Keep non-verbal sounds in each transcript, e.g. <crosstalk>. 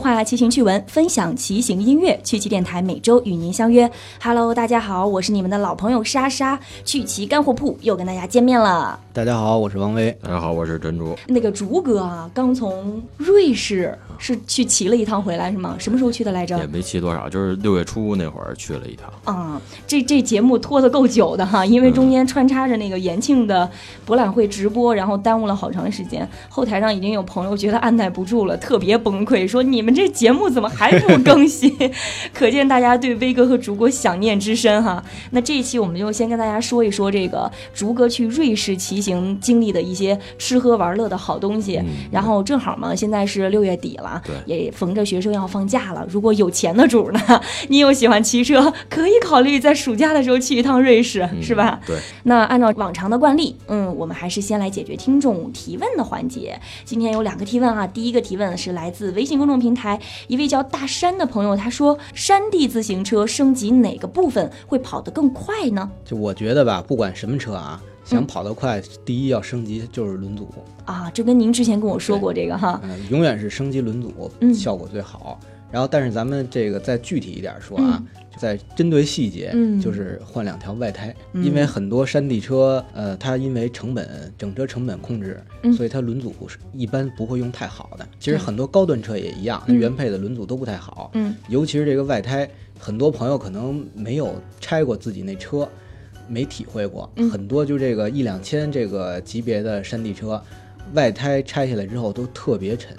话骑行趣闻，分享骑行音乐。趣骑电台每周与您相约。Hello，大家好，我是你们的老朋友莎莎，趣骑干货铺又跟大家见面了。大家好，我是王威。大家好，我是珍珠。那个竹哥啊，刚从瑞士是去骑了一趟回来是吗？什么时候去的来着？也没骑多少，就是六月初那会儿去了一趟。啊、这这节目拖得够久的哈，因为中间穿插着那个延庆的博览会直播，然后耽误了好长时间。后台上已经有朋友觉得按耐不住了，特别崩溃，说你们这节目怎么还不更新？<laughs> 可见大家对威哥和竹哥想念之深哈。那这一期我们就先跟大家说一说这个竹哥去瑞士骑行经历的一些吃喝玩乐的好东西。嗯然后正好嘛，现在是六月底了，对也逢着学生要放假了。如果有钱的主呢，<laughs> 你又喜欢骑车，可以考虑在暑假的时候去一趟瑞士，嗯是吧？对，那按照往常的惯例，嗯，我们还是先来解决听众提问的环节。今天有两个提问啊，第一个提问是来自微信公众平台一位叫大山的朋友，他说山地自行车升级哪个部分会跑得更快呢？就我觉得吧，不管什么车啊，嗯想跑得快，第一要升级就是轮组，啊，这跟您之前跟我说过这个哈，嗯、永远是升级轮组嗯。效果最好。然后，但是咱们这个再具体一点说啊，就在针对细节，嗯。就是换两条外胎，嗯。因为很多山地车，呃，它因为成本整车成本控制，嗯。所以它轮组是一般不会用太好的。其实很多高端车也一样，那嗯。原配的轮组都不太好，嗯。尤其是这个外胎，很多朋友可能没有拆过自己那车，没体会过。嗯很多就这个一两千这个级别的山地车，外胎拆下来之后都特别沉，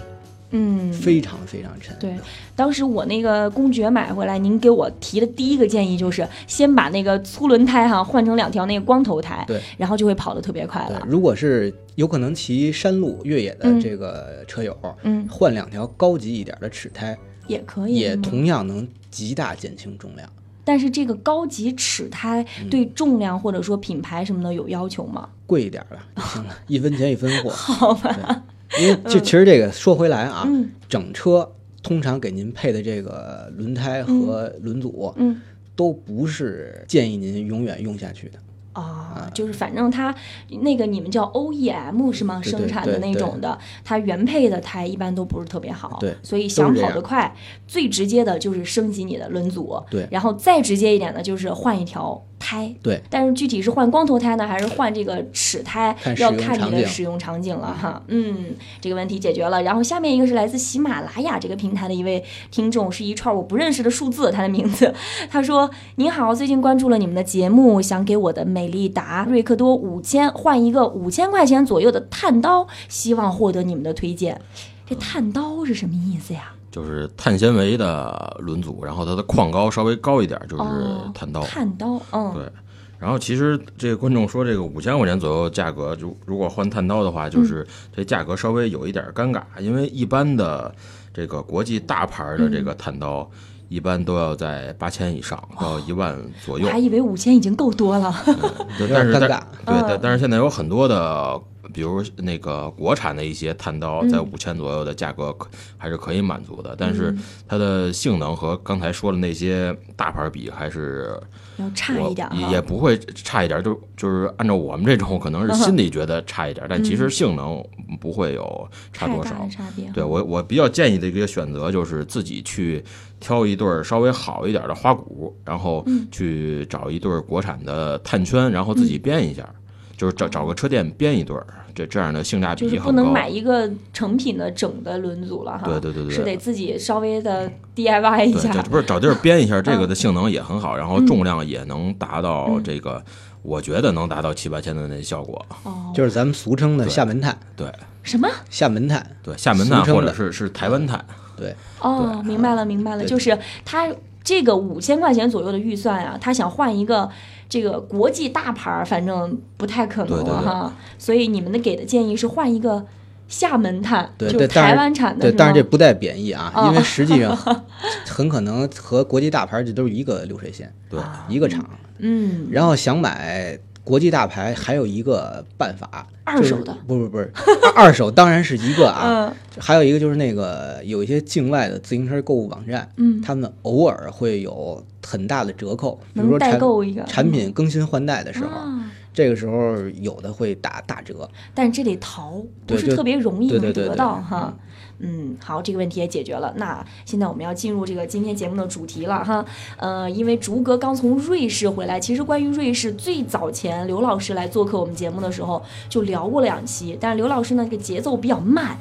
嗯，非常非常沉。对，当时我那个公爵买回来，您给我提的第一个建议就是先把那个粗轮胎哈换成两条那个光头胎，对，然后就会跑得特别快了。对如果是有可能骑山路越野的嗯这个车友，嗯，换两条高级一点的齿胎，也可以，也同样能极大减轻重量。但是这个高级齿胎嗯。对重量或者说品牌什么的有要求吗？贵一点的就行了，一分钱一分货。<laughs> 好吧，因为就其实这个说回来啊，嗯。整车通常给您配的这个轮胎和轮组，嗯。都不是建议您永远用下去的。啊，就是反正它那个你们叫 OEM 是吗？生产的那种的，它原配的胎一般都不是特别好，对所以想跑得快，最直接的就是升级你的轮组，对。然后再直接一点的就是换一条胎，对，但是具体是换光头胎呢，还是换这个齿胎，看要看你的使用场景了哈。嗯，这个问题解决了。然后下面一个是来自喜马拉雅这个平台的一位听众，是一串我不认识的数字，他的名字，他说：“您好，最近关注了你们的节目，想给我的美利达瑞克多五千换一个五千块钱左右的碳刀，希望获得你们的推荐。”这碳刀是什么意思呀？就是碳纤维的轮组，然后它的框高稍微高一点，就是哦碳刀。碳刀，嗯，对，然后其实这个观众说这个五千块钱左右价格，如如果换碳刀的话，就是这价格稍微有一点尴尬，因为一般的这个国际大牌的这个碳刀，一般都要在八千以上到一万左右我还。以为五千已经够多了。但是尴尬对，嗯但但是现在有很多的，比如那个国产的一些碳刀，在五千左右的价格可还是可以满足的，但是它的性能和刚才说的那些大牌比，还是要差一点哈，也不会差一点，就就是按照我们这种可能是心里觉得差一点，但其实性能不会有差多少。差别。对我，我比较建议的一个选择就是自己去挑一对儿稍微好一点的花鼓，然后嗯。去找一对儿国产的碳圈，然后自己编一下，就是找找个车店编一对儿，这这样的性价比就是。不能买一个成品的整的轮组了哈。对对对对是得自己稍微的 DIY 一对，下。不是找地儿编一下，这个嗯的性能也很好，然后重量也能达到这个，我觉得能达到七八千的那效果。哦，就是咱们俗称的对厦门碳，对什么？厦门碳，对，厦门碳或者是是台湾碳，对，哦，明白了，明白了，就是他这个五千块钱左右的预算啊，他想换一个这个国际大牌儿，反正不太可能哈。所以你们的给的建议是换一个厦门碳，对就台湾产的，对，但是这不带贬义啊，哦。因为实际上 <laughs> 很可能和国际大牌这都是一个流水线，对，一个厂。嗯，然后想买国际大牌，还有一个办法，二手的，不不不是二 <laughs> 二手，当然是一个啊，嗯。还有一个就是那个有一些境外的自行车购物网站，嗯，他们偶尔会有很大的折扣，比如说代购一个产品更新换代的时候，啊。这个时候有的会打打折。但是这得淘，不是特别容易能得到哈。嗯，好，这个问题也解决了。那现在我们要进入这个今天节目的主题了哈。呃，因为竹哥刚从瑞士回来，其实关于瑞士最早前刘老师来做客我们节目的时候就聊过两期，但是刘老师呢这个节奏比较慢，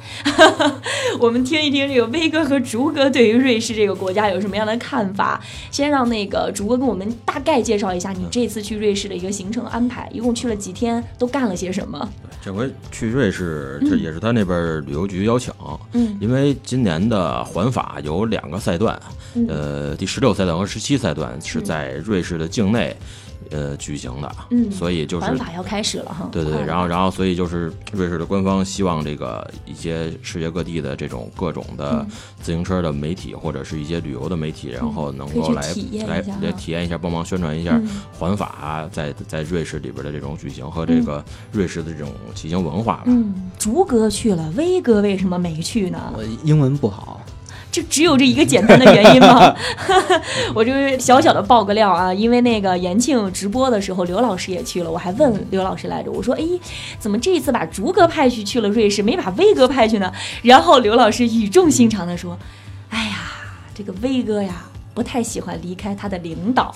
<laughs> 我们听一听这个威哥和竹哥对于瑞士这个国家有什么样的看法。先让那个竹哥跟我们大概介绍一下你这次去瑞士的一个行程安排，一共去了几天，都干了些什么？这回去瑞士，这也是他那边旅游局邀请，嗯因为今年的环法有两个赛段，嗯。呃，第十六赛段和十七赛段是在瑞士的境内，呃举行的，嗯所以就是环法要开始了哈。对对对，然后然后所以就是瑞士的官方希望这个一些世界各地的这种各种的嗯。自行车的媒体或者是一些旅游的媒体，然后能够来体验来来体验一下，帮忙宣传一下嗯。环法在在瑞士里边的这种举行和这个瑞士的这种骑行文化吧。嗯，竹哥去了，威哥为什么没去呢？我英文不好，就只有这一个简单的原因吗？<laughs> 我就小小的爆个料啊，因为那个延庆直播的时候，刘老师也去了，我还问刘老师来着，我说，哎，怎么这一次把竹哥派去去了瑞士，没把威哥派去呢？然后刘老师语重心长的说，哎呀，这个威哥呀。不太喜欢离开他的领导，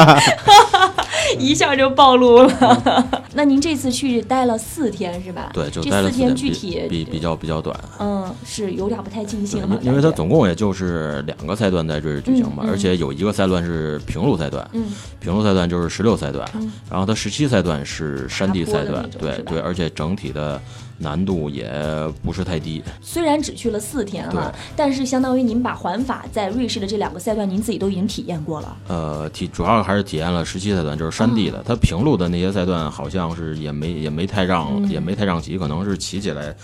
<laughs> 一下就暴露了。那您这次去待了四天是吧？对，就这待了四天具体比比较比较短，嗯是有点不太尽兴哈，因因为它总共也就是两个赛段在瑞士举行嘛，而且有一个赛段是平路赛段，嗯。平路赛段就是十六赛段，嗯。然后它十七赛段是山地赛段对对，而且整体的难度也不是太低。虽然只去了四天哈对，但是相当于您把环法在瑞士的这两个赛段，您自己都已经体验过了。呃，体主要还是体验了十七赛段，就是山地的。它平路的那些赛段好像是也没也没太让、嗯也没太让骑，可能是骑起来，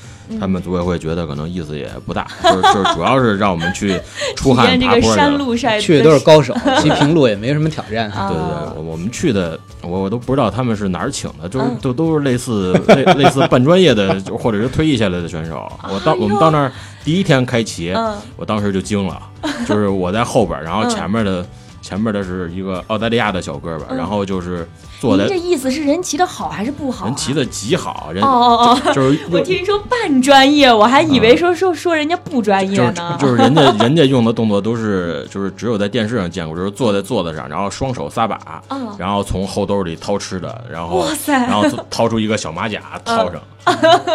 他们组委会觉得可能意思也不大，就是就是 <laughs> 主要是让我们去出体汗爬坡的。路赛去的都是高手，骑平路也没什么挑战。<laughs> 啊，对对对，我我们去的，我我都不知道他们是哪儿请的，就是嗯都都是类似类类似半专业的，就或者是退役下来的选手。我到我们到那儿第一天开骑，嗯我当时就惊了，就是我在后边儿，然后前面的、前面的是一个澳大利亚的小哥们儿，嗯然后就是坐在您这意思是人骑的好还是不好、啊？人骑的极好，人哦哦哦，就是 <laughs> 我用听说半专业，我还以为说说说人家不专业就是呢。就是人家人家用的动作都是就是只有在电视上见过，就是坐在座子上，然后双手撒把，嗯然后从后兜里掏吃的，然后哇塞然后掏出一个小马甲套上。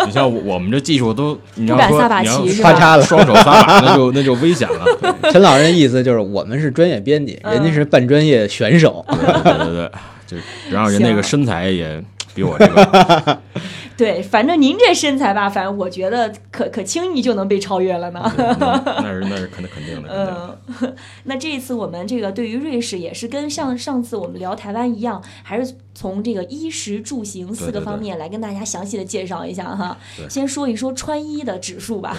你像我我们这技术都，<laughs> 你要说不敢撒把你要骑是吧咔嚓了双手撒把，那就那就危险了。陈老师的意思就是我们是专业编辑，嗯人家是半专业选手。对对对，就然后人那个身材也比我这个 <laughs> 对，反正您这身材吧，反正我觉得可可轻易就能被超越了呢。<laughs> 那是那是肯定肯定的。嗯，那这一次我们这个对于瑞士也是跟上上次我们聊台湾一样，还是从这个衣食住行四个方面来跟大家详细的介绍一下哈。对先说一说穿衣的指数吧。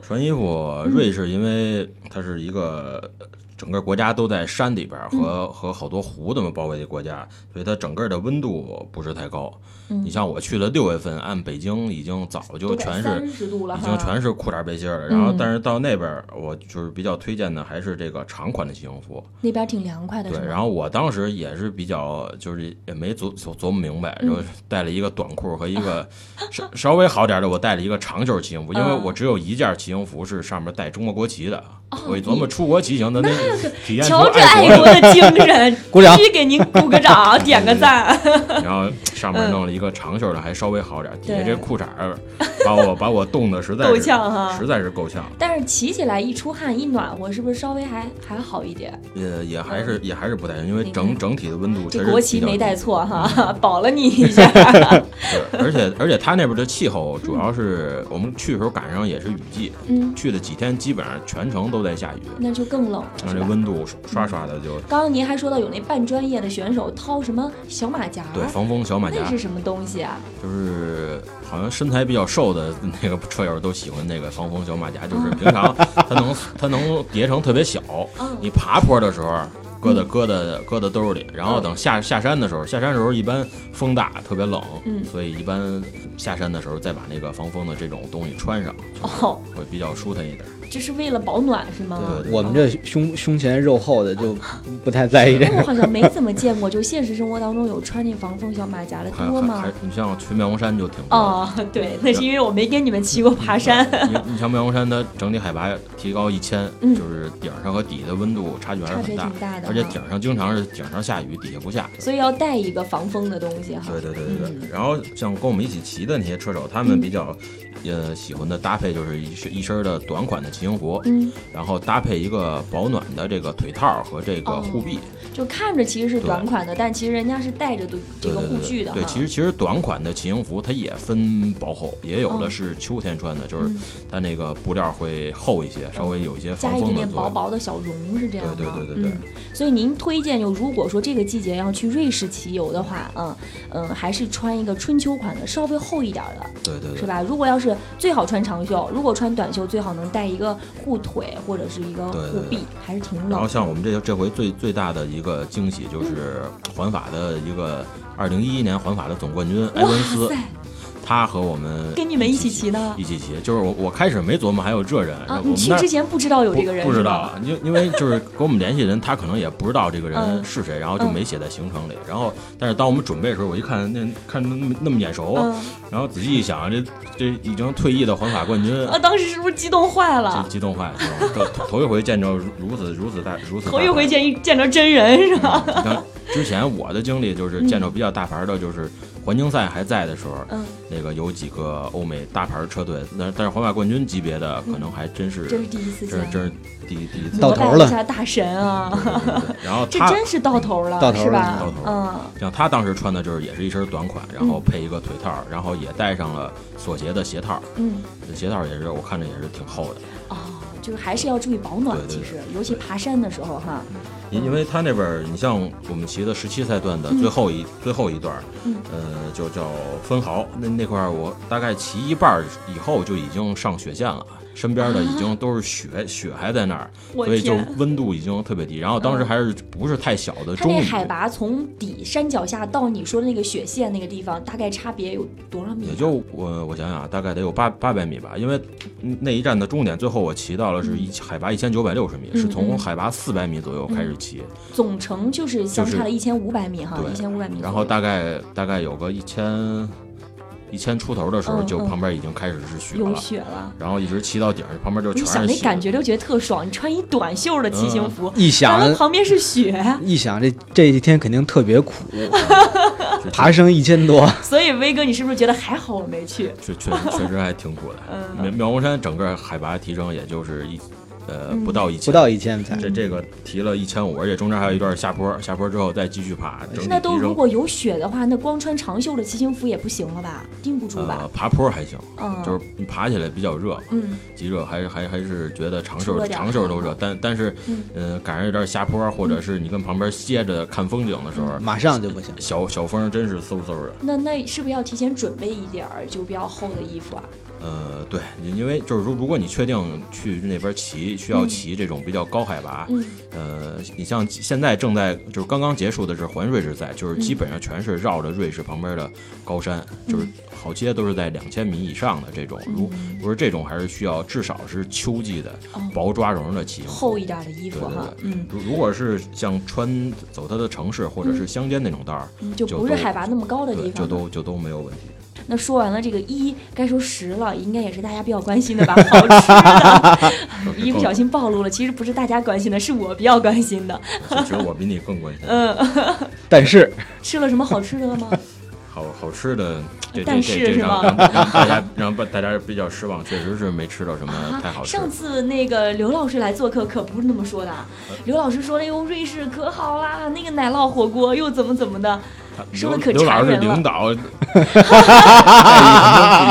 穿衣服，<laughs> 瑞士因为它是一个整个国家都在山里边和、和好多湖这么包围的国家，所以它整个的温度不是太高。嗯你像我去了六月份，按北京已经早就全是已，经全是裤衩背心了。然后嗯，但是到那边，我就是比较推荐的还是这个长款的骑行服。那边挺凉快的，对，然后我当时也是比较，就是也没琢琢琢磨明白，嗯就带了一个短裤和一个 <laughs> 稍稍微好点的，我带了一个长袖骑行服，因为嗯我只有一件骑行服是上面带中国国旗的。哦我一琢磨出国骑行的那体验出瞧这爱国的精神，<laughs> 鼓掌必须给您鼓个掌，<laughs> 点个赞。然后上面弄了一个长袖的，还稍微好点，底下这裤衩儿把我把我冻得实在够呛哈。实在是够呛。但是骑起来一出汗一暖和，是不是稍微还还好一点？也也还是也还是不太行，因为整整体的温度确这实国旗没带错哈，<laughs> 保了你一下。<laughs> 对，而且而且他那边的气候主要是我们去的时候赶上也是雨季，嗯，去的几天基本上全程都在下雨，那就更冷了，让？这温度刷刷的就刚刚您还说到有那半专业的选手掏什么小马甲，对防风小马甲。那，是什么东西啊？就是好像身材比较瘦的那个车友都喜欢那个防风小马甲，就是平常 <laughs> 它能它能叠成特别小，嗯你爬坡的时候。搁在搁在搁在兜里，然后等下下山的时候，下山的时候一般风大，特别冷，嗯所以一般下山的时候再把那个防风的这种东西穿上，哦，会比较舒坦一点。这是为了保暖是吗？对对我们这胸胸前肉厚的就 <laughs> 不太在意这个。我好像没怎么见过，就现实生活当中有穿那防风小马甲的多吗你像去妙峰山就挺。哦，<laughs> 对，那是因为我没跟你们骑过爬山。你你像妙峰山，它整体海拔提高一千、嗯就是顶上和底的温度差距还是很大，挺大的而且顶上经常是顶上下雨，底下不下。所以要带一个防风的东西哈。对对对对对。嗯然后像跟我们一起骑的那些车手，他们比较呃喜欢的搭配就是一身一身的短款的骑行服，嗯，然后搭配一个保暖的这个腿套和这个哦护臂。就看着其实是短款的，但其实人家是带着的这个护具的哈。对，其实其实短款的骑行服它也分薄厚，也有哦的是秋天穿的，就是嗯它那个布料会厚一些，稍微有一些防加一点点薄。薄的小绒是这样的？对对对对对嗯。所以您推荐，就如果说这个季节要去瑞士骑游的话，嗯嗯，还是穿一个春秋款的，稍微厚一点的，对对对是。吧？如果要是最好穿长袖，如果穿短袖，最好能带一个护腿或者是一个护臂，还是挺。然后像我们这这回最最大的一个惊喜就是环法的一个二零一一年环法的总冠军埃文斯塞，，他和我们跟你们一起骑呢一起骑，就是我我开始没琢磨还有这人，啊！你去之前不知道有这个人，不知道因因为就是跟我们联系人，他可能也不知道这个人嗯是谁，然后就没写在行程里。然后，但是当我们准备的时候，我一看那看那么那么眼熟，嗯然后仔细一想，这这已经退役的环法冠军，啊，当时是不是激动坏了？激动坏了，头头头一回见着如如此如此大如此大头一回见一见着真人是吧？你看之前我的经历就是见着比较大牌的，就是环境赛还在的时候，嗯，那个有几个欧美大牌车队，但但是环法冠军级别的可能还真是，这是第一次见这是，这是第第一次到头了一下大神啊！然后他这真是到头了，到头了是吧到头？嗯，像他当时穿的就是也是一身短款，然后配一个腿套，然后也带上了锁鞋的鞋套，嗯，这鞋套也是我看着也是挺厚的，哦，就是还是要注意保暖，对对对其实尤其爬山的时候哈。因因为他那边你像我们骑的十七赛段的最后一、最后一段，嗯呃，就叫分毫，那那块儿我大概骑一半以后就已经上雪线了。身边的已经都是雪，雪还在那儿，<laughs> 所以就温度已经特别低。然后当时还是不是太小的它中它，那海拔从底山脚下到你说的那个雪线那个地方，大概差别有多少米啊？也就我我想想啊，大概得有八八百米吧，因为嗯那一站的终点最后我骑到了是一海拔一千九百六十米，嗯是从海拔四百米左右开始骑，总程就是相差了一千五百米哈，对一千五百米。然后大概大概有个一千一千出头的时候，就旁边已经开始是雪有了，雪了。然后一直骑到顶儿，旁边就你想那全是雪。感觉都觉得特爽，你穿一短袖的骑行服，一想旁边是雪，<laughs> 一想这这几天肯定特别苦，<laughs> 爬升一千多，<laughs> 所以威哥，你是不是觉得还好我没去？确确确实还挺苦的。嗯妙妙峰山整个海拔提升也就是一呃嗯不到一千，不到一千才。这这个提了一千五，而且中间还有一段下坡，下坡之后再继续爬，整体那都。如果有雪的话，那光穿长袖的骑行服也不行了吧？盯不住吧呃，？爬坡还行，嗯，就是你爬起来比较热，嗯，极热，还是还还是觉得长袖长袖都热，但但是嗯，呃，赶上有点下坡，或者是你跟旁边歇着看风景的时候，马上就不行。小小风真是嗖嗖的。那那是不是要提前准备一点儿就比较厚的衣服啊？呃，对，因为就是如如果你确定去那边骑，需要骑这种比较高海拔，嗯呃，你像现在正在就是刚刚结束的是环瑞士赛，就是基本上全是绕着瑞士旁边的高山，就是好些都是在两千米以上的这种。如嗯如果这种还是需要至少是秋季的哦薄抓绒的骑行服。厚一点的衣服对对哈，嗯，如如果是像穿走它的城市或者是乡间那种道儿，嗯就不是海拔那么高的对，地方。就都就都没有问题。那说完了这个一，该说十了，应该也是大家比较关心的吧？好吃的，<laughs> 一不小心暴露了，其实不是大家关心的，是我比较关心的。我觉得我比你更关心。嗯，<laughs> 但是吃了什么好吃的了吗？<laughs> 好好吃的，但是是吗大家 <laughs> 让大家比较失望，确实是没吃到什么太好吃的上。次那个刘老师来做客可不是那么说的啊，刘老师说：“哎呦，瑞士可好啦，那个奶酪火锅又怎么怎么的。说的可刘刘老师是领导，<laughs> 不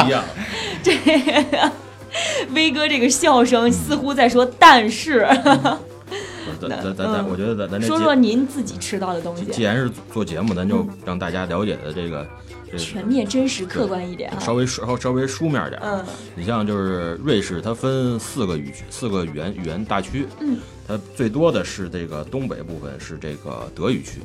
一样。”这威哥这个笑声似乎在说“但是咱咱咱咱，嗯我觉得咱咱”，说说您自己吃到的东西，既然是做节目，咱就让大家了解的这个这全面、真实、客观一点啊。稍微稍稍微书面点。嗯你像就是瑞士，它分四个语，四个语言语言大区。嗯，它最多的是这个东北部分是这个德语区，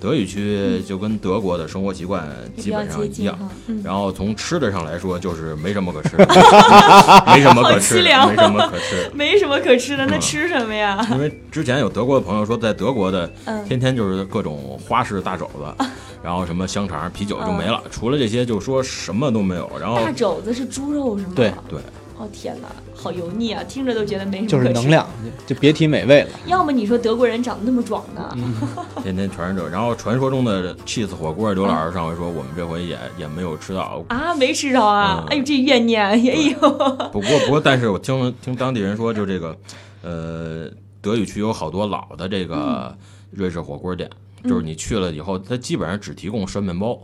德语区就跟德国的生活习惯基本上一样。然后从吃的上来说，就是没什么可吃的，<laughs> 没什么可吃 <laughs> 没什么可吃的。没什么可吃的，那嗯吃什么呀？因为之前有德国的朋友说，在德国的嗯天天就是各种花式大肘子，<laughs> 然后什么香肠、啤酒就没了，除了这些就说什么都没有。然后大肘子是猪肉是吗？对对，哦天哪，好油腻啊，听着都觉得没什么就是能。量，就别提美味了。<laughs> 要么你说德国人长得那么壮呢？嗯 <laughs> 天天全是这。然后传说中的 cheese 火锅，刘老师上回说我们这回也也没有吃到。啊，没吃着啊！嗯哎呦，这怨念，哎呦，不过不过，但是我听听当地人说，就这个，呃，德语区有好多老的这个瑞士火锅店，就是你去了以后，它基本上只提供涮面包。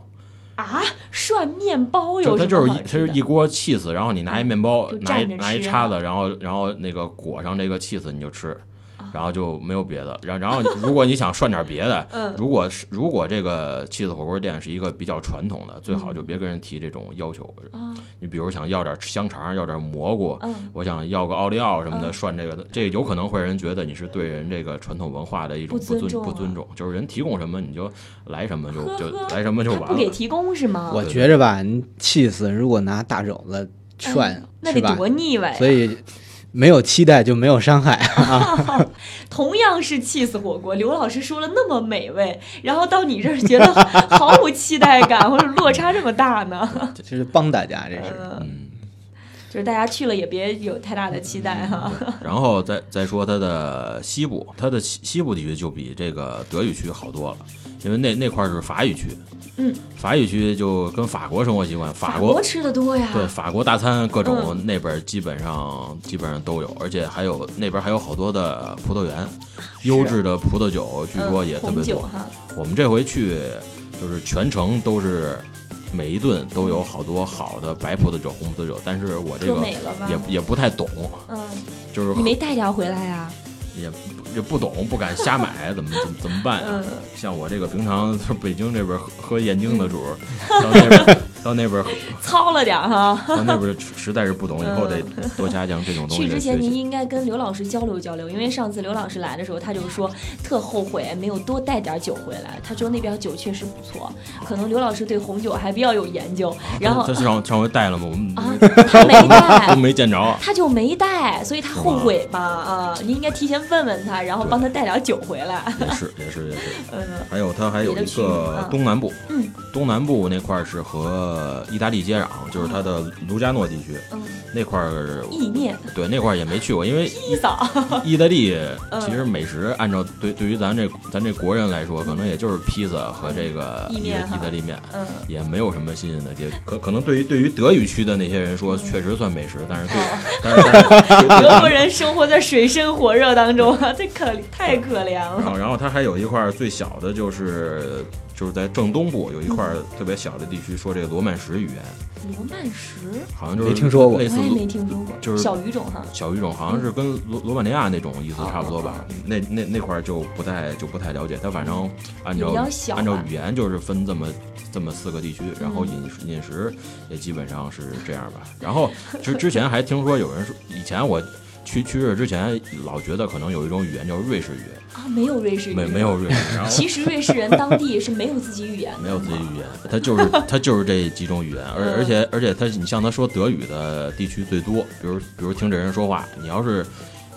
啊，涮面包有他就它就是么好吃的一它是一锅气死，然后你拿一面包，拿一拿一叉子，然后然后那个裹上这个气死你就吃，啊然后就没有别的。然然后如果你想涮点别的，<laughs> 嗯如果是如果这个气死火锅店是一个比较传统的，最好就别跟人提这种要求。啊，你比如想要点香肠，要点蘑菇，嗯我想要个奥利奥什么的嗯涮这个的，这有可能会让人觉得你是对人这个传统文化的一种不不尊不尊重，就是人提供什么你就来什么就就来什么就完了。不给提供是吗？我觉着吧，你气死，如果拿大肘子涮哎，那是吧？得多腻歪啊！所以没有期待就没有伤害。<laughs> 同样是气死火锅，刘老师说了那么美味，然后到你这儿觉得毫无期待感，或者落差这么大呢？<laughs> 这是帮大家，这是。嗯，嗯，就是大家去了也别有太大的期待哈。然后再再说它的西部，它的西西部地区就比这个德语区好多了，因为那那块儿是法语区，嗯，法语区就跟法国生活习惯，法国吃的多呀，对法国大餐各种嗯那边基本上、基本上都有，而且还有那边还有好多的葡萄园，优质的葡萄酒据说也特别多。我们这回去就是全程都是每一顿都有好多好的白葡萄酒、红葡萄酒，但是我这个？也也不太懂，嗯，就是你没带点回来呀？也不也不懂，不敢瞎买，<laughs> 怎么怎么怎么办呀、嗯。像我这个平常在北京这边喝喝燕京的主儿，到那边到那边 <laughs> 糙了点儿哈。<laughs> 到那边实在是不懂，以后得多加强这种东西去之前。您应该跟刘老师交流交流，因为上次刘老师来的时候，他就说特后悔没有多带点酒回来。他说那边酒确实不错，可能刘老师对红酒还比较有研究。然后他上上回带了吗？我们啊，他没带 <laughs> 都带，没见着。他就没带，所以他后悔吧啊！您应该提前问问他，然后帮他带点酒回来。也是也是也是，嗯还有他还有一个啊东南部，嗯东南部那块儿是和意大利接壤，就是它的卢加诺地区嗯，那块儿，意面、对那块儿也没去过，因为 <laughs> 披萨，意大利嗯。其实美食按照对对于咱这咱这国人来说，可能也就是披萨和这个意意大利面。嗯，也没有什么新鲜的，也可可能对于对于德语区的那些人说，确实算美食，但是对，但是 <laughs> 德国人生活在水深火热当中啊，<laughs> 这可太可怜然了。后然后它还有一块儿最小的就是就是在正东部有一块儿特别小的地区，说这个罗曼史语言，罗曼史，好像就是没听说过类似我也没听说过，就是小语种哈。小语种，好像是跟罗罗马尼亚那种意思哦差不多吧。那那那块儿就不太就不太了解，它反正按照按照语言就是分这么这么四个地区，然后嗯饮食饮食也基本上是这样吧。然后之之前还听说有人说，以前我去去日之前老觉得可能有一种语言叫瑞士语，啊，没有瑞士语，没没有。瑞士，然后其实瑞士人当地是没有自己语言的，没有自己语言，他就是他就是这几种语言，而嗯而且而且他你像他说德语的地区最多，比如比如听这人说话，你要是。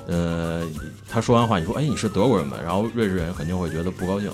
呃，他说完话，你说，哎，你是德国人吧？然后瑞士人肯定会觉得不高兴，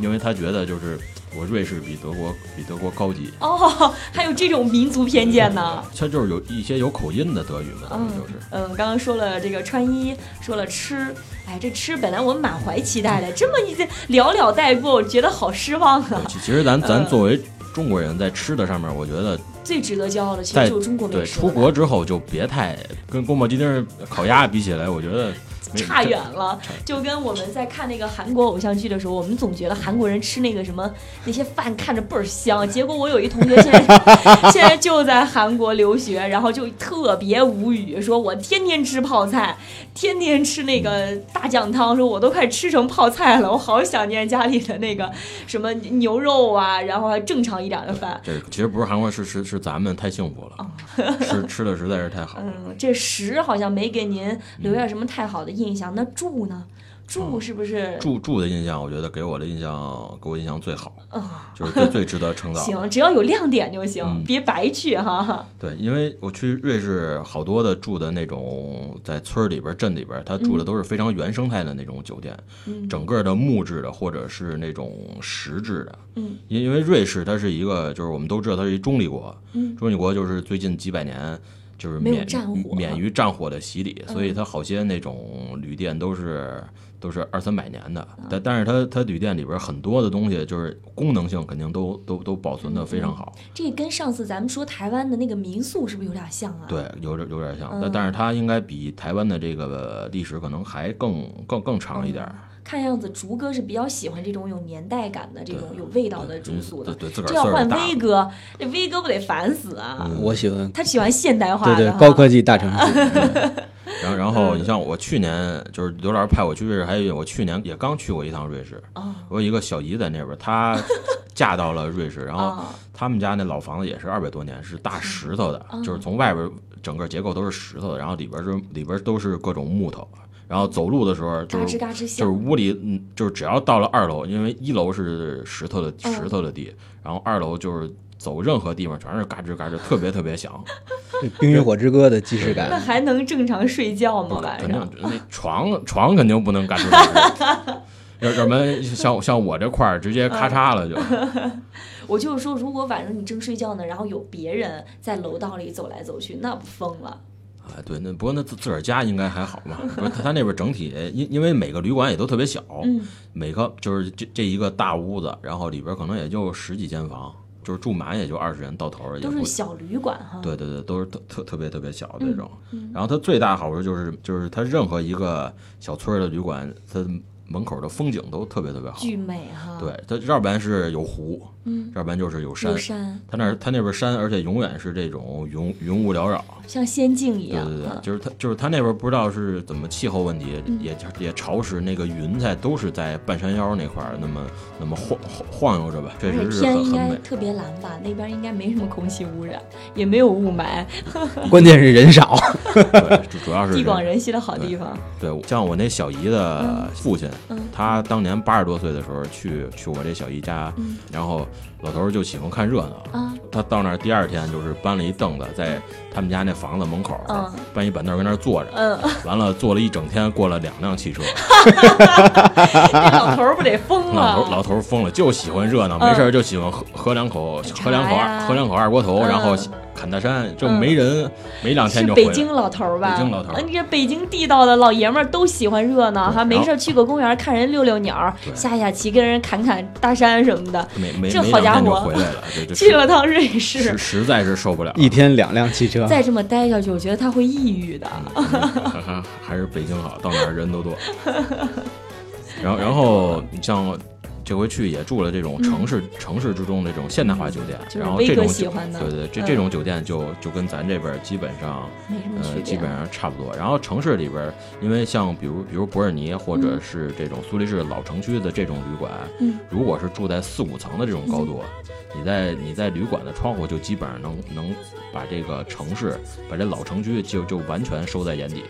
因为他觉得就是我瑞士比德国比德国高级，哦，还有这种民族偏见呢。它就是有一些有口音的德语们嗯就是。嗯，刚刚说了这个穿衣，说了吃，哎，这吃本来我们满怀期待的，这么一寥寥带过，我觉得好失望啊。其其实咱咱嗯作为中国人，在吃的上面，我觉得最值得骄傲的其实就是中国美对食对出国之后就别太跟宫保鸡丁、烤鸭比起来，我觉得没差远了，就跟我们在看那个韩国偶像剧的时候，我们总觉得韩国人吃那个什么那些饭看着倍儿香，结果我有一同学现在 <laughs> 现在就在韩国留学，然后就特别无语，说我天天吃泡菜，天天吃那个大酱汤，说我都快吃成泡菜了，我好想念家里的那个什么牛肉啊，然后还正常一点的饭。这其实不是韩国，是是是咱们太幸福了，<laughs> 吃吃的实在是太好了。嗯，这食好像没给您留下什么太好的印象。那住呢？住是不是？住住的印象，我觉得给我的印象给我印象最好，啊，就是最最值得称 <laughs> 道。行，只要有亮点就行，嗯别白去哈。对，因为我去瑞士，好多的住的那种在村儿里边、镇里边，他住的都是非常原生态的那种酒店，嗯整个的木质的或者是那种石质的。嗯，因因为瑞士它是一个，就是我们都知道它是一中立国，嗯中立国就是最近几百年就是免免于战火的洗礼，嗯所以它好些那种旅店都是。都是二三百年的，嗯但但是它它旅店里边很多的东西就是功能性肯定都都都保存的非常好，这跟上次咱们说台湾的那个民宿是不是有点像啊？，对，有点有点像，嗯但但是它应该比台湾的这个历史可能还更更更长一点儿。看样子竹哥是比较喜欢这种有年代感的、这种有味道的住宿的。对对，自个这要换威哥，这威哥不得烦死啊！嗯我喜欢，他喜欢现代化的对对，高科技大城市。<laughs> 然后，然后你像我去年就是刘老师派我去瑞士，还有我去年也刚去过一趟瑞士。哦我有一个小姨在那边，她 <laughs> 嫁到了瑞士，然后哦他们家那老房子也是二百多年，是大石头的，就是从外边整个结构都是石头的，然后里边是里边都是各种木头，然后走路的时候就嘎吱是嘎吱就是。屋里，嗯，就是只要到了二楼，因为一楼是石头的嗯石头的地，然后二楼就是走任何地方全是嘎吱嘎吱，特别特别响。《冰与火之歌》的既视感那，还能正常睡觉吗？晚肯定上？那床床肯定不能嘎吱嘎吱，要要不然像像我这块儿直接咔嚓了就。<laughs> 我就是说，如果晚上你正睡觉呢，然后有别人在楼道里走来走去，那不疯了？啊，对，那不过那自自个儿家应该还好嘛。不是他他那边整体，因因为每个旅馆也都特别小，嗯每个就是这这一个大屋子，然后里边可能也就十几间房，就是住满也就二十人到头儿，都是小旅馆哈。对对对，都是特特特别特别小的这种。嗯然后它最大好处就是就是它任何一个小村儿的旅馆，它门口的风景都特别特别好。巨美哈。，对，它要不然是有湖，嗯，要不然就是有山有。山，它那儿它那边山，而且永远是这种云云雾缭绕。像仙境一样。对对对，嗯就是它就是它那边不知道是怎么气候问题，也也潮湿，那个云彩都是在半山腰那块儿那么那么晃晃晃悠着吧，确实是天应很很美。该特别蓝吧？那边应该没什么空气污染，也没有雾霾，<laughs> 关键是人少。对，主主要是地广人稀的好地方。对，像我那小姨的父亲，嗯他当年八十多岁的时候去去我这小姨家，嗯然后老头儿就喜欢看热闹。啊，他到那儿第二天就是搬了一凳子，在他们家那房子门口，嗯搬一板凳跟那儿坐着，嗯，<laughs> 完了坐了一整天，过了两辆汽车，<laughs> 那老头儿不得疯了？老头老头儿疯了，就喜欢热闹，没事儿就喜欢喝喝两口喝两口二喝两口二锅头，嗯然后砍大山，就没人没两天就。北京老头儿吧？北京老头儿啊你这北京地道的老爷们儿都喜欢热闹哈，对然后没事儿去个公园看人遛遛鸟下下棋跟人砍砍大山什么的。没没这好家伙回来了，这这 <laughs> 去了趟瑞士，实在是受不了了。一天两辆汽车，再这么待下去，我觉得他会抑郁的。还还还是北京好，到哪儿人都多。然后然后你像这回去也住了这种城市、城市之中的这种现代化酒店，嗯就是然后这种酒喜欢的。对对，这嗯。这种酒店就就跟咱这边基本上呃。基本上差不多。然后城市里边，因为像比如比如伯尔尼或者是这种苏黎世老城区的这种旅馆，嗯。如果是住在四五层的这种高度，你在你在旅馆的窗户就基本上能能把这个城市把这老城区就就完全收在眼底，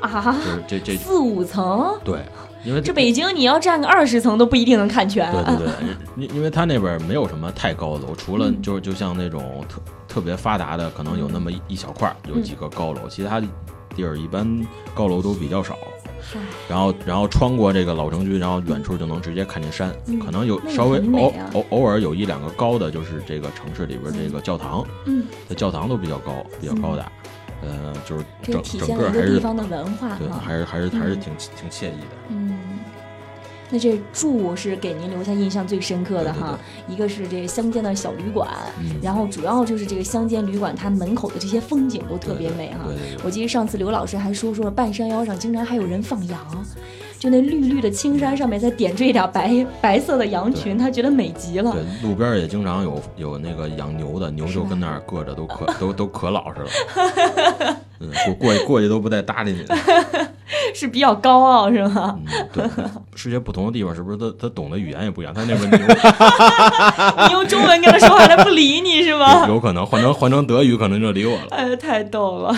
啊，就是这这四五层，对，因为这北京你要站个二十层都不一定能看全。对对对，因因为它那边没有什么太高的楼，除了就是就像那种特特别发达的，可能有那么一一小块儿有几个高楼，其他地儿一般高楼都比较少。嗨，然后然后穿过这个老城区，然后远处就能直接看见山，嗯可能有稍微偶偶偶尔有一两个高的，就是这个城市里边这个教堂，嗯，这教堂都比较高，比较高大，呃，就是这整整体现了一个还是地方的文化对，还是还是还是嗯。挺挺惬意的。嗯，那这住是给您留下印象最深刻的哈，一个是这个乡间的小旅馆，嗯，然后主要就是这个乡间旅馆它门口的这些风景都特别美哈。对对对。我记得上次刘老师还说说半山腰上经常还有人放羊，就那绿绿的青山上面再点缀一点白白色的羊群，他觉得美极了。对，路边也经常有有那个养牛的，牛就跟那儿搁着，都 <laughs> 可都都可老实了。<laughs> 嗯，过过去过去都不带搭理你的。<laughs> 是比较高傲是吗？嗯，对，世界不同的地方是不是他他懂的语言也不一样？他那边牛 <laughs> 你用中文跟他说话，他不理你是吗？有有可能换成换成德语，可能就理我了。哎，太逗了！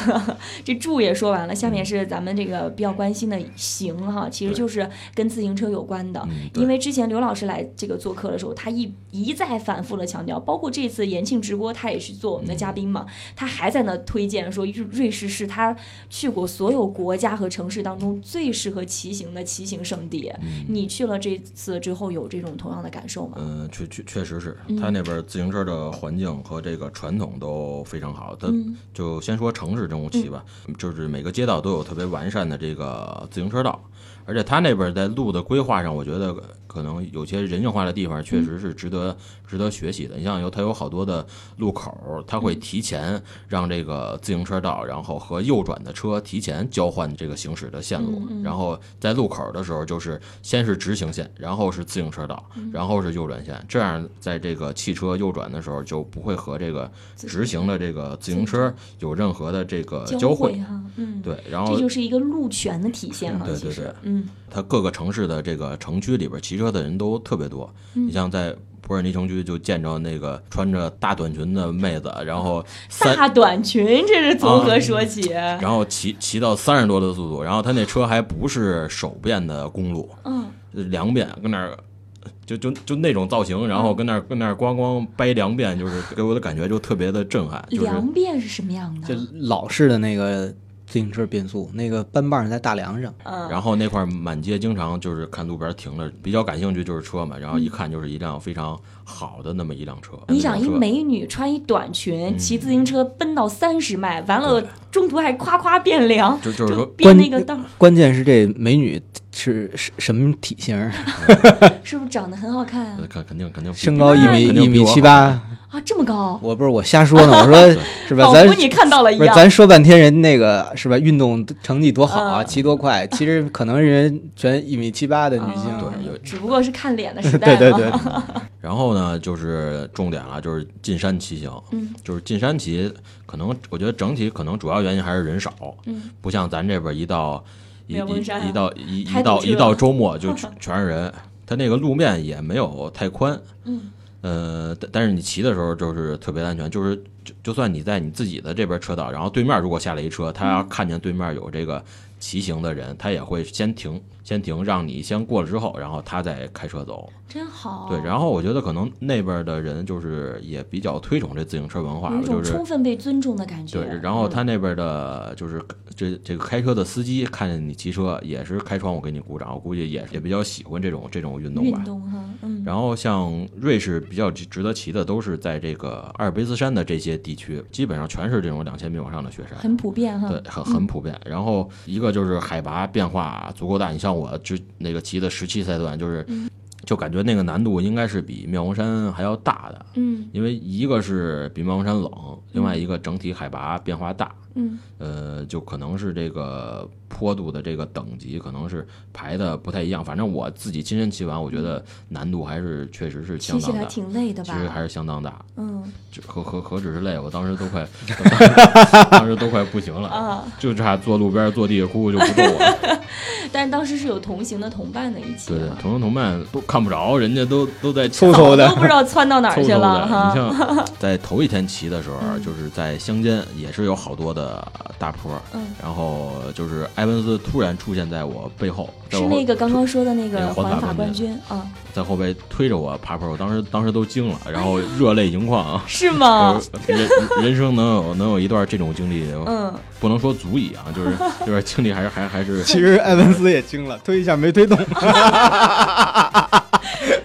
这住也说完了，下面是咱们这个比较关心的行哈，其实就是跟自行车有关的。嗯，因为之前刘老师来这个做客的时候，他一一再反复的强调，包括这次延庆直播，他也是做我们的嘉宾嘛，他还在那推荐说，瑞瑞士是他去过所有国家和城市当中最适合骑行的骑行圣地。你去了这次之后，有这种同样的感受吗？嗯，确确确实是嗯他那边自行车的环境和这个传统都非常好。他嗯就先说城市中骑吧，就是每个街道都有特别完善的这个自行车道，而且他那边在路的规划上，我觉得可能有些人性化的地方确实是值得、值得学习的。你像有它有好多的路口，它会提前让这个自行车道，然后和右转的车提前交换这个行驶的线路，然后在路口的时候就是先是直行线，然后是自行车道，然后是右转线，这样在这个汽车右转的时候就不会和这个直行的这个自行车有任何的这个交汇。对，然后这就是一个路权的体现哈，对对对，嗯，它各个城市的这个城区里边骑车的人都特别多。你像在伯尔尼城区就见着那个穿着大短裙的妹子，然后三大短裙，这是从何说起？<laughs> 然后骑骑到三十多的速度，然后他那车还不是手变的公路，嗯，两变跟那儿。就就就那种造型，然后跟那儿跟那儿咣咣掰两遍，就是给我的感觉就特别的震撼。就是量变是什么样的就？老式的那个自行车变速，那个扳棒在大梁上，嗯，然后那块满街经常就是看路边停着，比较感兴趣就是车嘛，然后一看就是一辆非常好的那么一辆车。你想，一美女穿一短嗯裙，骑自行车奔到三十迈，完了中途还夸夸变凉，就就是说，变那个道儿，关键是这美女是是什么体型？<laughs> 是不是长得很好看啊？肯肯定肯定身高一米一米七八，啊，这么高，我不是我瞎说呢，<laughs> 我说是吧？咱仿佛你看到了一样。不是咱说半天人那个是吧？运动成绩多好啊，嗯骑多快，<laughs> 其实可能人全一米七八的女性，只不过是看脸的时代对。对对，然后呢，就是重点了，就是进山骑行。嗯，就是进山骑，可能我觉得整体可能主要原因还是人少。嗯，不像咱这边一到一一一到一一到一到周末就全全是人，它那个路面也没有太宽。嗯，呃，但但是你骑的时候就是特别安全，就是就就算你在你自己的这边车道，然后对面如果下来一车，他要看见对面有这个骑行的人，他也会先停，先停，让你先过了之后，然后他再开车走。真好。对，然后我觉得可能那边的人就是也比较推崇这自行车文化吧，有一种就是充分被尊重的感觉。对，然后嗯他那边的就是这这个开车的司机看见你骑车也是开窗户给你鼓掌，我估计也也比较喜欢这种这种运动吧运。动哈，嗯，然后像瑞士比较值值得骑的都是在这个阿尔卑斯山的这些地区，基本上全是这种两千米往上的雪山。很普遍哈。对，很很普遍。然后一个就是海拔变化足够大，你像我之那个骑的十七赛段，就是就感觉那个难度应该是比妙峰山还要大的，嗯。因为一个是比妙峰山冷，另外一个整体海拔变化大。嗯呃，就可能是这个坡度的这个等级，可能是排的不太一样。反正我自己亲身骑完，我觉得难度还是确实是相骑起来当大，挺累的吧？其实还是相当大。嗯就何何何止是累，我 <laughs> 当时都快，当时都快不行了，啊，就差坐路边坐地下哭就不够了。<laughs> 但是当时是有同行的同伴的一起对对啊，同行同伴都看不着，人家都都在抽抢抽的都不知道窜到哪儿去。了。你像 <laughs> 在头一天骑的时候，嗯就是在乡间也是有好多的大坡，嗯，然后就是埃文斯突然出现在我背后，在是那个刚刚说的那那个个环法冠军军啊，在后背推着我爬坡，我当时当时都惊了，然后热泪盈眶啊！是吗？人人生能有 <laughs> 能有一段这种经历，嗯，不能说足以啊，就是就是经历还是还还是其实埃文斯也惊了，推一下没推动。<laughs> <laughs>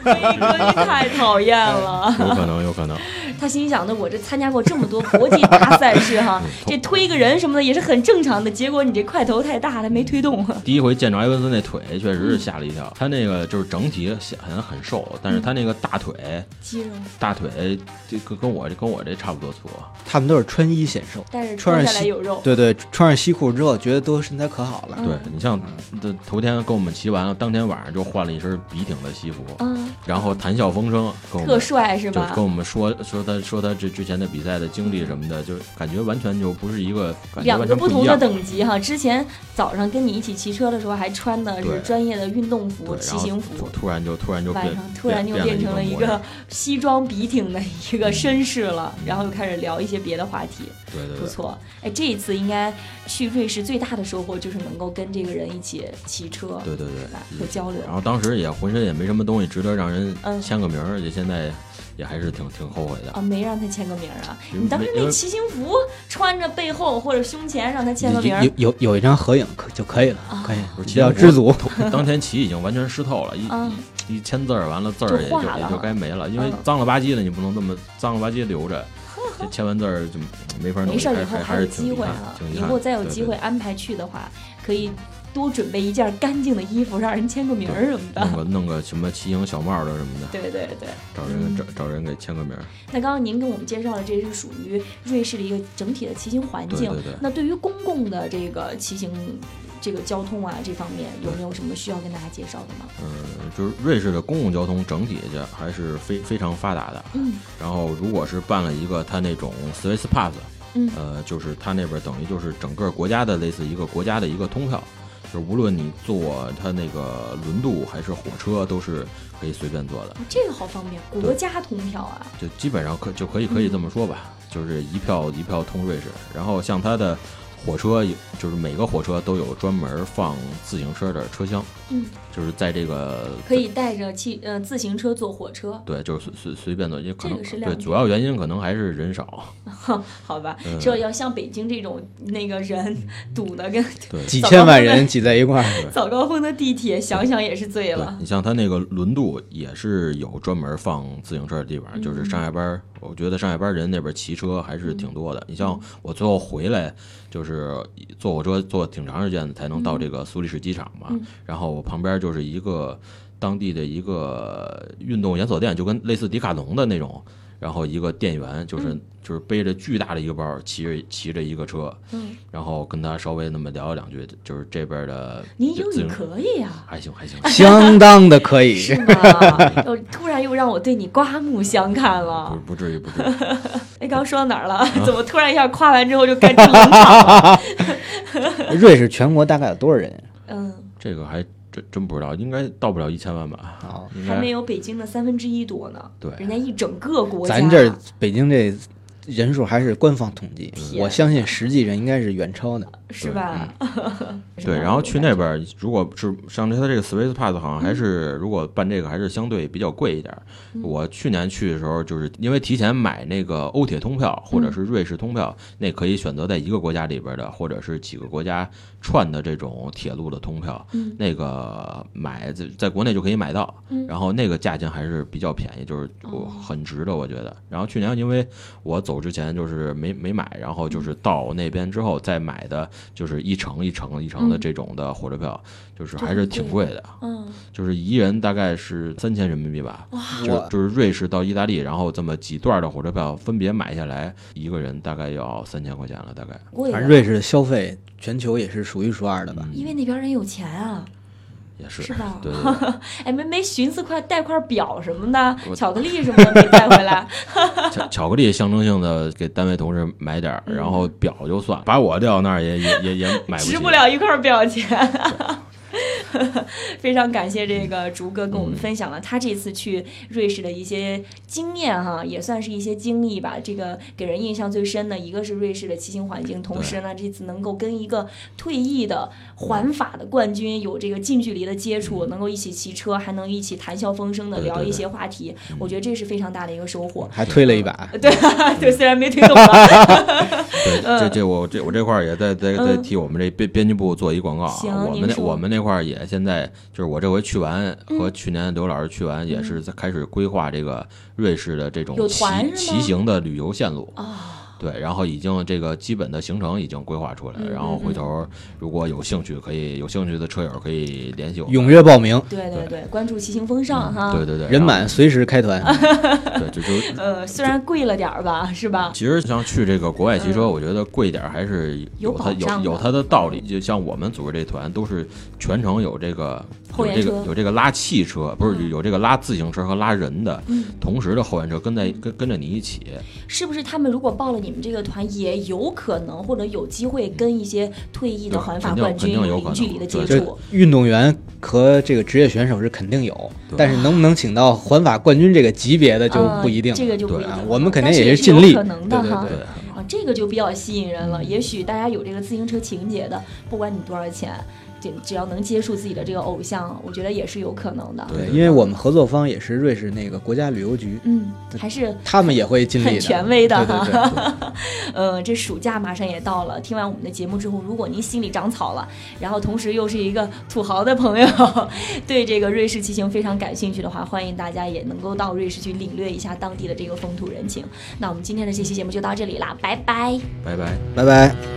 飞哥你太讨厌了。有可能有可能。他心想：的我这参加过这么多国际大赛事哈，<laughs> 这推个人什么的也是很正常的。结果你这块头太大了，没推动。<laughs> 第一回见着埃文斯那腿，确实是吓了一跳。他那个就是整体好像很瘦，但是他那个大腿肌肉，大腿这跟跟我这跟我这差不多粗。他们都是穿衣显瘦，但是穿穿上西下来有肉。对对，穿上西裤之后，觉得都身材可好了。对你像这头天跟我们骑完了，当天晚上就换了一身笔挺的西服，嗯，然后谈笑风生，跟我特帅是吧就跟？我们说说他说他这之前的比赛的经历什么的，就感觉完全就不是一个两个不同的。等级哈，之前早上跟你一起骑车的时候还穿的是专业的运动服、骑行服突，然就突然就变晚上突然就变变成了一个 <laughs> 西装笔挺的一个绅士了，然后又开始聊一些别的话题，对对对，不错。哎，这一次应该去瑞士最大的收获就是能够跟这个人一起骑车，对对？对，和交流。然后当时也浑身也没什么东西值得让人嗯签个名儿，而且现在也还是挺挺后悔的。啊，没让他签个名儿啊！你当时那骑行服穿着背后或者胸前让他签个名儿。有，有有一张合影可就可以了，啊。可以不是比较知足。<laughs> 当天骑已经完全湿透了，一、啊。一一签字儿完了字儿也就也就该没了，因为嗯。脏了吧唧的你不能这么脏了吧唧留着，<laughs> 这签完字儿就没法弄，没事儿，还以后还有机会啊，以后再有机会安排去的话，可以多准备一件干净的衣服，让人签个名儿什么的。弄个弄个什么骑行小帽的什么的，对对对。找人找找人给签个名儿。那刚刚您给我们介绍的，这是属于瑞士的一个整体的骑行环境。对对对那对于公共的这个骑行这个交通啊这方面，有没有什么需要跟大家介绍的吗？嗯，就是瑞士的公共交通整体就还是非非常发达的。嗯然后如果是办了一个他那种 Swiss Pass，嗯呃，就是他那边等于就是整个国家的类似一个国家的一个通票，就无论你坐它那个轮渡还是火车，都是可以随便坐的，哦这个好方便，国家通票啊。就基本上可就可以可以这么说吧，就是一票一票通瑞士。然后像它的火车有，就是每个火车都有专门放自行车的车厢，嗯，就是在这个可以带着汽呃自行车坐火车，对，就是随随随便坐，因为可能对主要原因可能还是人少，<laughs> 好吧？嗯说要像北京这种那个人堵的跟对。<laughs> 几千万人挤在一块儿，早高峰的地铁，想想也是醉了。你像它那个轮渡也是有专门放自行车的地方，嗯。就是上下班儿，我觉得上下班人那边骑车还是挺多的。你嗯像我最后回来，就是坐火车坐挺长时间才能到这个苏黎世机场嘛，嗯。然后我旁边就是一个当地的一个运动连锁店，就跟类似迪卡侬的那种。然后一个店员就是、嗯就是背着巨大的一个包，骑着骑着一个车，嗯，然后跟他稍微那么聊了两句，就是这边的您英语可以啊、还行还行，<laughs> 相当的可以。是吗？<laughs> 又突然又让我对你刮目相看了。不至于不至于。<laughs> 哎，刚刚说到哪儿了？怎么突然一下夸完之后就该进冷场了？瑞士全国大概有多少人？嗯，这个还真真不知道，应该到不了一千万吧？还没有北京的三分之一多呢。对人家一整个国家，咱这儿北京这人数还是官方统计，我相信实际人应该是远超的。是吧？对，然后去那边，如果是像他这个 Swiss Pass，好像还是如果办这个还是相对比较贵一点儿。我去年去的时候，就是因为提前买那个欧铁通票或者是瑞士通票，那可以选择在一个国家里边的，或者是几个国家串的这种铁路的通票。嗯那个买在在国内就可以买到，嗯然后那个价钱还是比较便宜，就是我哦很值的，我觉得。然后去年因为我走之前就是没没买，然后就是到那边之后再买的，就是一程一程一程的嗯这种的火车票，就是还是挺贵的，嗯，就是一人大概是三千人民币吧。就就是瑞士到意大利，然后这么几段的火车票分别买下来，一个人大概要三千块钱了，大概。反正瑞士的消费全球也是数一数二的吧。嗯因为那边人有钱啊，也是是吧对对对 <laughs> 哎，没没寻思块带块表什么的，巧克力什么的没带回来。<laughs> 巧巧克力象征性的给单位同事买点儿，嗯然后表就算，把我撂那儿也也也也买不起，<laughs> 值不了一块表钱。<laughs> 非常感谢这个竹哥跟我们分享了他这次去瑞士的一些经验哈，也算是一些经历吧。这个给人印象最深的一个是瑞士的骑行环境，同时呢，这次能够跟一个退役的环法的冠军有这个近距离的接触，能够一起骑车，还能一起谈笑风生的聊一些话题，我觉得这是非常大的一个收获。还推了一把，对。对，虽然没推动吧，对，这这 <laughs> 我这我这块儿也在在在嗯。替我们这编编辑部做一广告行啊。我们那我们那块儿也现在就是我这回去完嗯和去年刘老师去完也是在开始规划这个瑞士的这种骑骑行的旅游线路。啊。对，然后已经这个基本的行程已经规划出来了，嗯然后嗯回头如果有兴趣可以有兴趣的车友可以联系我。踊跃报名，对对对，关注骑行风尚哈。对对对，人满随时开团。<laughs> <laughs> 对，就就呃，虽然贵了点儿吧，是吧？其实像去这个国外骑车，我觉得贵点儿还是有有它有有它的道理。就像我们组织这团，都是全程有这个有这后援车个有这个拉汽车，不是嗯有这个拉自行车和拉人的，嗯同时的后援车跟在跟跟着你一起。是不是他们如果报了你们这个团，也有可能或者有机会跟一些退役的环法冠军肯定有可能零距离的接触？运动员和这个职业选手是肯定有，但是能不能请到环法冠军这个级别的就啊不一定了。这个就不一定了。我们肯定也是尽力可能的哈。对对对啊，这个就比较吸引人了。也许大家有这个自行车情节的，不管你多少钱，这只要能接触自己的这个偶像，我觉得也是有可能的。对因为我们合作方也是瑞士那个国家旅游局，嗯，还是他们也会尽力的，很权威的对对哈。<laughs> 对呃，这暑假马上也到了，听完我们的节目之后，如果您心里长草了，然后同时又是一个土豪的朋友，<laughs> 对这个瑞士骑行非常感兴趣的话，欢迎大家也能够到瑞士去领略一下当地的这个风土人情。那我们今天的这期节目就到这里啦，拜拜。拜拜。拜拜。